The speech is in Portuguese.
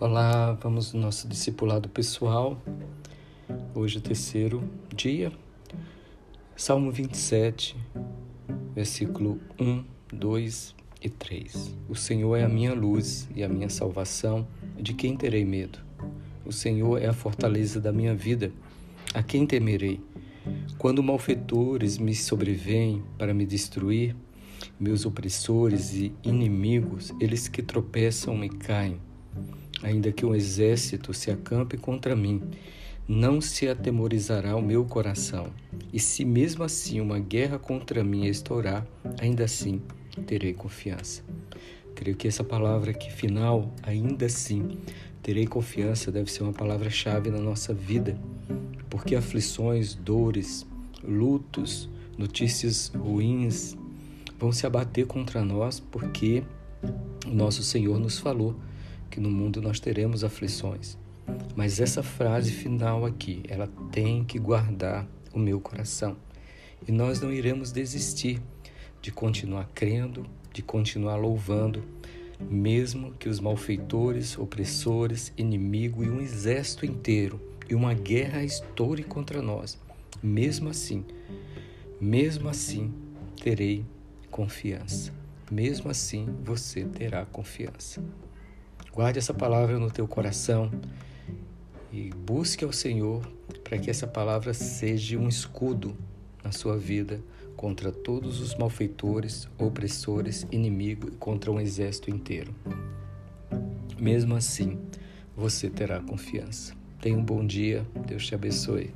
Olá, vamos no nosso discipulado pessoal. Hoje é o terceiro dia. Salmo 27, versículo 1, 2 e 3. O Senhor é a minha luz e a minha salvação, de quem terei medo? O Senhor é a fortaleza da minha vida, a quem temerei? Quando malfeitores me sobrevêm para me destruir, meus opressores e inimigos, eles que tropeçam e caem, Ainda que um exército se acampe contra mim, não se atemorizará o meu coração. E se mesmo assim uma guerra contra mim estourar, ainda assim terei confiança. Creio que essa palavra aqui final, ainda assim, terei confiança, deve ser uma palavra-chave na nossa vida, porque aflições, dores, lutos, notícias ruins vão se abater contra nós, porque o nosso Senhor nos falou que no mundo nós teremos aflições. Mas essa frase final aqui, ela tem que guardar o meu coração. E nós não iremos desistir de continuar crendo, de continuar louvando, mesmo que os malfeitores, opressores, inimigo e um exército inteiro e uma guerra estoure contra nós. Mesmo assim, mesmo assim, terei confiança. Mesmo assim, você terá confiança. Guarde essa palavra no teu coração e busque ao Senhor para que essa palavra seja um escudo na sua vida contra todos os malfeitores, opressores, inimigos e contra um exército inteiro. Mesmo assim, você terá confiança. Tenha um bom dia, Deus te abençoe.